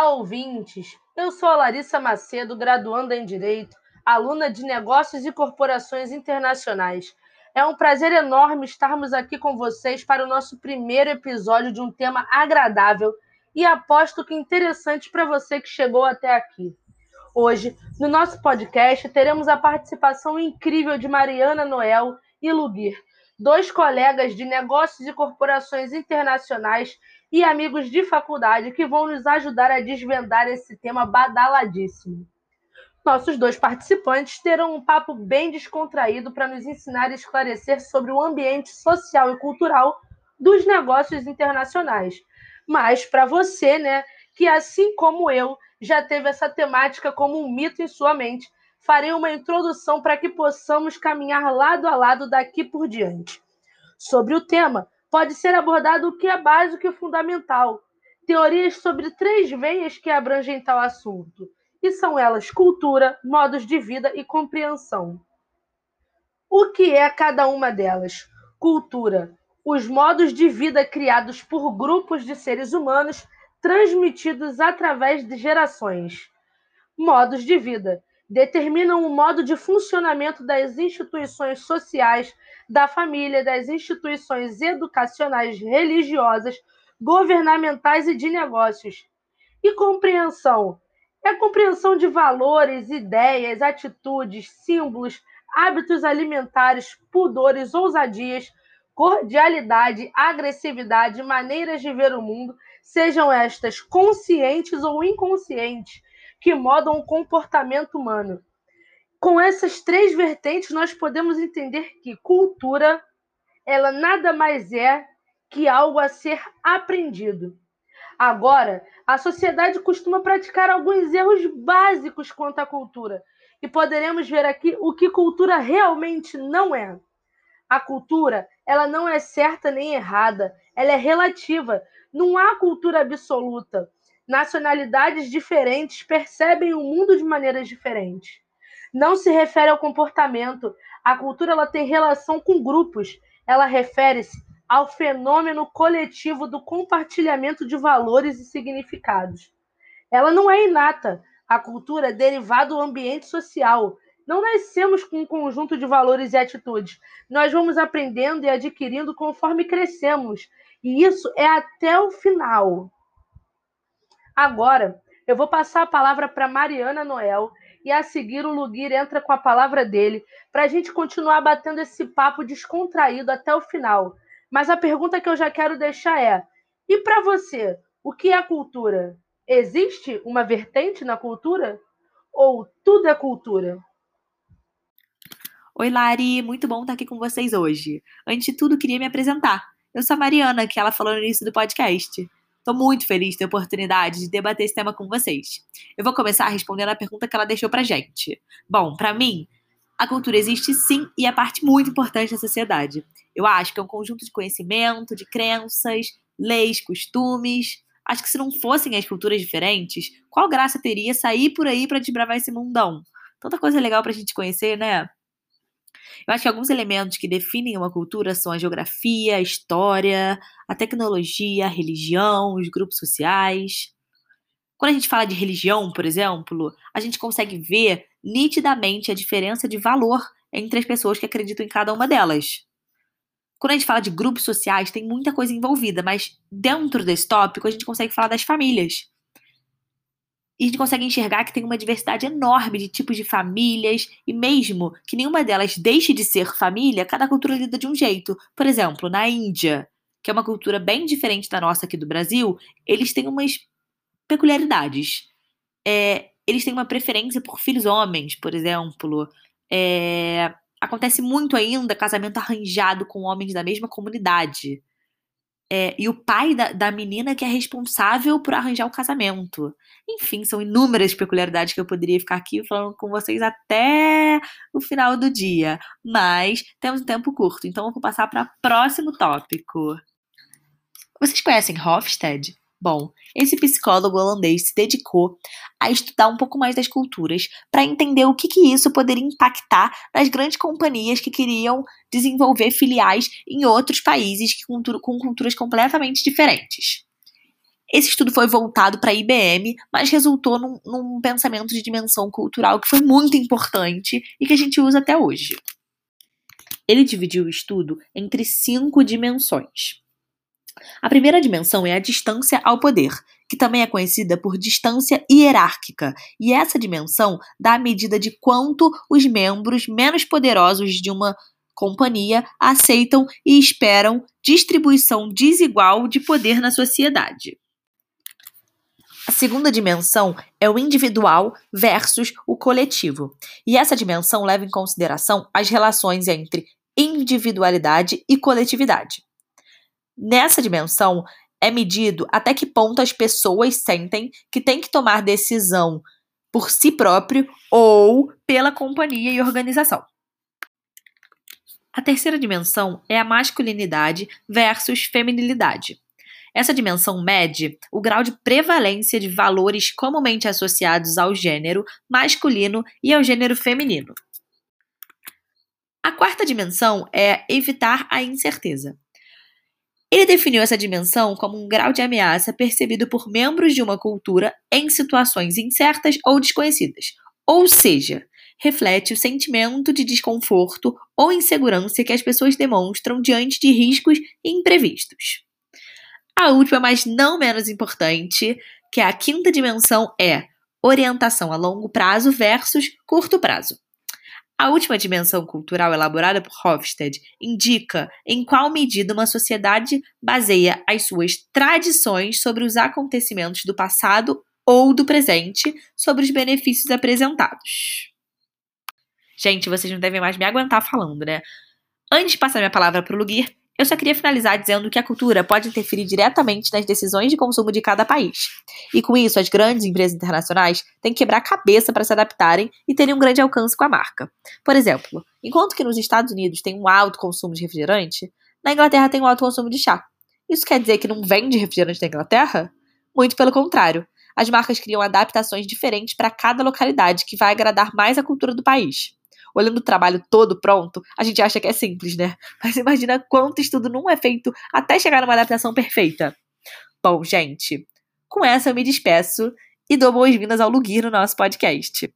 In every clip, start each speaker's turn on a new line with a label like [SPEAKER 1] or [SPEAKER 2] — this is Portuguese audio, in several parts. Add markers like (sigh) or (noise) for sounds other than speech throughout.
[SPEAKER 1] Olá, ouvintes! Eu sou a Larissa Macedo, graduanda em Direito, aluna de Negócios e Corporações Internacionais. É um prazer enorme estarmos aqui com vocês para o nosso primeiro episódio de um tema agradável e aposto que interessante para você que chegou até aqui. Hoje, no nosso podcast, teremos a participação incrível de Mariana Noel e Lugir, dois colegas de negócios e corporações internacionais e amigos de faculdade que vão nos ajudar a desvendar esse tema badaladíssimo. Nossos dois participantes terão um papo bem descontraído para nos ensinar e esclarecer sobre o ambiente social e cultural dos negócios internacionais. Mas para você, né, que assim como eu já teve essa temática como um mito em sua mente, farei uma introdução para que possamos caminhar lado a lado daqui por diante. Sobre o tema, pode ser abordado o que é básico e fundamental, teorias sobre três veias que abrangem tal assunto, e são elas cultura, modos de vida e compreensão. O que é cada uma delas? Cultura, os modos de vida criados por grupos de seres humanos transmitidos através de gerações. Modos de vida determinam o modo de funcionamento das instituições sociais, da família, das instituições educacionais, religiosas, governamentais e de negócios. E compreensão é a compreensão de valores, ideias, atitudes, símbolos, hábitos alimentares, pudores, ousadias, cordialidade, agressividade, maneiras de ver o mundo, sejam estas conscientes ou inconscientes, que modam o comportamento humano. Com essas três vertentes, nós podemos entender que cultura ela nada mais é que algo a ser aprendido. Agora, a sociedade costuma praticar alguns erros básicos quanto à cultura, e poderemos ver aqui o que cultura realmente não é. A cultura, ela não é certa nem errada, ela é relativa. Não há cultura absoluta nacionalidades diferentes percebem o mundo de maneiras diferentes. Não se refere ao comportamento. A cultura ela tem relação com grupos. Ela refere-se ao fenômeno coletivo do compartilhamento de valores e significados. Ela não é inata. A cultura é derivada do ambiente social. Não nascemos com um conjunto de valores e atitudes. Nós vamos aprendendo e adquirindo conforme crescemos. E isso é até o final. Agora, eu vou passar a palavra para Mariana Noel e a seguir o Lugir entra com a palavra dele para a gente continuar batendo esse papo descontraído até o final. Mas a pergunta que eu já quero deixar é: e para você, o que é cultura? Existe uma vertente na cultura? Ou tudo é cultura?
[SPEAKER 2] Oi, Lari, muito bom estar aqui com vocês hoje. Antes de tudo, queria me apresentar. Eu sou a Mariana, que ela falou no início do podcast. Estou muito feliz de ter a oportunidade de debater esse tema com vocês. Eu vou começar respondendo a pergunta que ela deixou pra gente. Bom, para mim, a cultura existe sim e é parte muito importante da sociedade. Eu acho que é um conjunto de conhecimento, de crenças, leis, costumes. Acho que se não fossem as culturas diferentes, qual graça teria sair por aí para desbravar esse mundão? Tanta coisa legal pra gente conhecer, né? Eu acho que alguns elementos que definem uma cultura são a geografia, a história, a tecnologia, a religião, os grupos sociais. Quando a gente fala de religião, por exemplo, a gente consegue ver nitidamente a diferença de valor entre as pessoas que acreditam em cada uma delas. Quando a gente fala de grupos sociais, tem muita coisa envolvida, mas dentro desse tópico a gente consegue falar das famílias. E a gente consegue enxergar que tem uma diversidade enorme de tipos de famílias, e mesmo que nenhuma delas deixe de ser família, cada cultura lida de um jeito. Por exemplo, na Índia, que é uma cultura bem diferente da nossa aqui do Brasil, eles têm umas peculiaridades. É, eles têm uma preferência por filhos homens, por exemplo. É, acontece muito ainda casamento arranjado com homens da mesma comunidade. É, e o pai da, da menina que é responsável por arranjar o casamento. Enfim, são inúmeras peculiaridades que eu poderia ficar aqui falando com vocês até o final do dia. Mas temos um tempo curto, então eu vou passar para o próximo tópico. Vocês conhecem Hofstede? Bom, esse psicólogo holandês se dedicou a estudar um pouco mais das culturas para entender o que, que isso poderia impactar nas grandes companhias que queriam desenvolver filiais em outros países com, com culturas completamente diferentes. Esse estudo foi voltado para a IBM, mas resultou num, num pensamento de dimensão cultural que foi muito importante e que a gente usa até hoje. Ele dividiu o estudo entre cinco dimensões. A primeira dimensão é a distância ao poder, que também é conhecida por distância hierárquica, e essa dimensão dá a medida de quanto os membros menos poderosos de uma companhia aceitam e esperam distribuição desigual de poder na sociedade. A segunda dimensão é o individual versus o coletivo. E essa dimensão leva em consideração as relações entre individualidade e coletividade. Nessa dimensão, é medido até que ponto as pessoas sentem que têm que tomar decisão por si próprio ou pela companhia e organização. A terceira dimensão é a masculinidade versus feminilidade. Essa dimensão mede o grau de prevalência de valores comumente associados ao gênero masculino e ao gênero feminino. A quarta dimensão é evitar a incerteza. Ele definiu essa dimensão como um grau de ameaça percebido por membros de uma cultura em situações incertas ou desconhecidas, ou seja, reflete o sentimento de desconforto ou insegurança que as pessoas demonstram diante de riscos imprevistos. A última, mas não menos importante, que é a quinta dimensão, é orientação a longo prazo versus curto prazo. A última dimensão cultural elaborada por Hofstede indica em qual medida uma sociedade baseia as suas tradições sobre os acontecimentos do passado ou do presente, sobre os benefícios apresentados. Gente, vocês não devem mais me aguentar falando, né? Antes de passar minha palavra para o Lugir, eu só queria finalizar dizendo que a cultura pode interferir diretamente nas decisões de consumo de cada país. E com isso, as grandes empresas internacionais têm que quebrar a cabeça para se adaptarem e terem um grande alcance com a marca. Por exemplo, enquanto que nos Estados Unidos tem um alto consumo de refrigerante, na Inglaterra tem um alto consumo de chá. Isso quer dizer que não vende refrigerante na Inglaterra? Muito pelo contrário. As marcas criam adaptações diferentes para cada localidade que vai agradar mais a cultura do país olhando o trabalho todo pronto, a gente acha que é simples, né? Mas imagina quanto estudo não é feito até chegar numa adaptação perfeita. Bom, gente, com essa eu me despeço e dou boas-vindas ao Lugir no nosso podcast.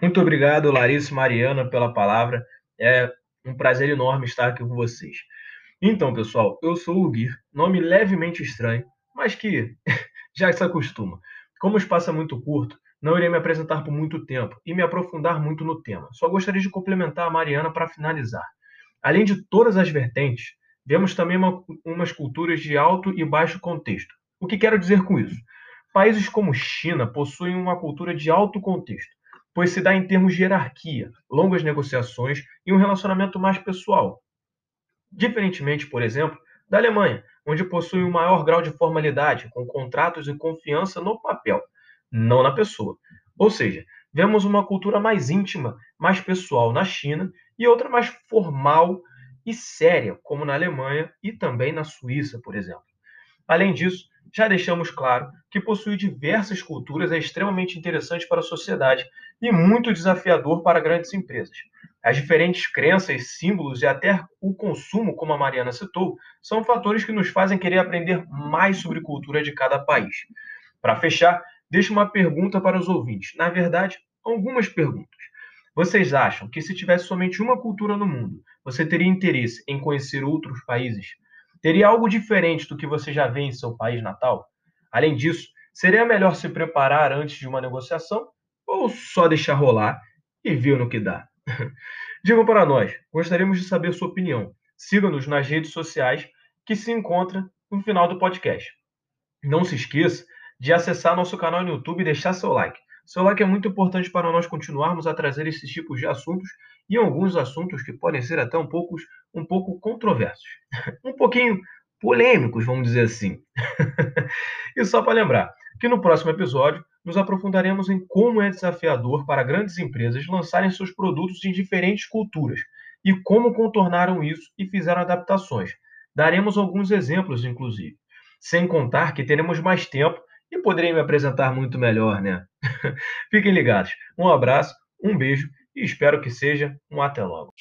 [SPEAKER 3] Muito obrigado, Larissa e Mariana, pela palavra. É um prazer enorme estar aqui com vocês. Então, pessoal, eu sou o Lugir, nome levemente estranho, mas que (laughs) já se acostuma. Como o espaço é muito curto, não irei me apresentar por muito tempo e me aprofundar muito no tema. Só gostaria de complementar a Mariana para finalizar. Além de todas as vertentes, vemos também uma, umas culturas de alto e baixo contexto. O que quero dizer com isso? Países como China possuem uma cultura de alto contexto, pois se dá em termos de hierarquia, longas negociações e um relacionamento mais pessoal. Diferentemente, por exemplo, da Alemanha, onde possui um maior grau de formalidade, com contratos e confiança no papel não na pessoa. Ou seja, vemos uma cultura mais íntima, mais pessoal na China e outra mais formal e séria, como na Alemanha e também na Suíça, por exemplo. Além disso, já deixamos claro que possuir diversas culturas é extremamente interessante para a sociedade e muito desafiador para grandes empresas. As diferentes crenças, símbolos e até o consumo, como a Mariana citou, são fatores que nos fazem querer aprender mais sobre cultura de cada país. Para fechar, deixo uma pergunta para os ouvintes. Na verdade, algumas perguntas. Vocês acham que se tivesse somente uma cultura no mundo, você teria interesse em conhecer outros países? Teria algo diferente do que você já vê em seu país natal? Além disso, seria melhor se preparar antes de uma negociação ou só deixar rolar e ver no que dá? (laughs) Digam para nós, gostaríamos de saber sua opinião. Siga-nos nas redes sociais que se encontra no final do podcast. Não se esqueça de acessar nosso canal no YouTube e deixar seu like. Seu like é muito importante para nós continuarmos a trazer esses tipos de assuntos e alguns assuntos que podem ser até um pouco, um pouco controversos, (laughs) um pouquinho polêmicos, vamos dizer assim. (laughs) e só para lembrar que no próximo episódio nos aprofundaremos em como é desafiador para grandes empresas lançarem seus produtos em diferentes culturas e como contornaram isso e fizeram adaptações. Daremos alguns exemplos, inclusive. Sem contar que teremos mais tempo e poderei me apresentar muito melhor, né? (laughs) Fiquem ligados. Um abraço, um beijo e espero que seja um até logo.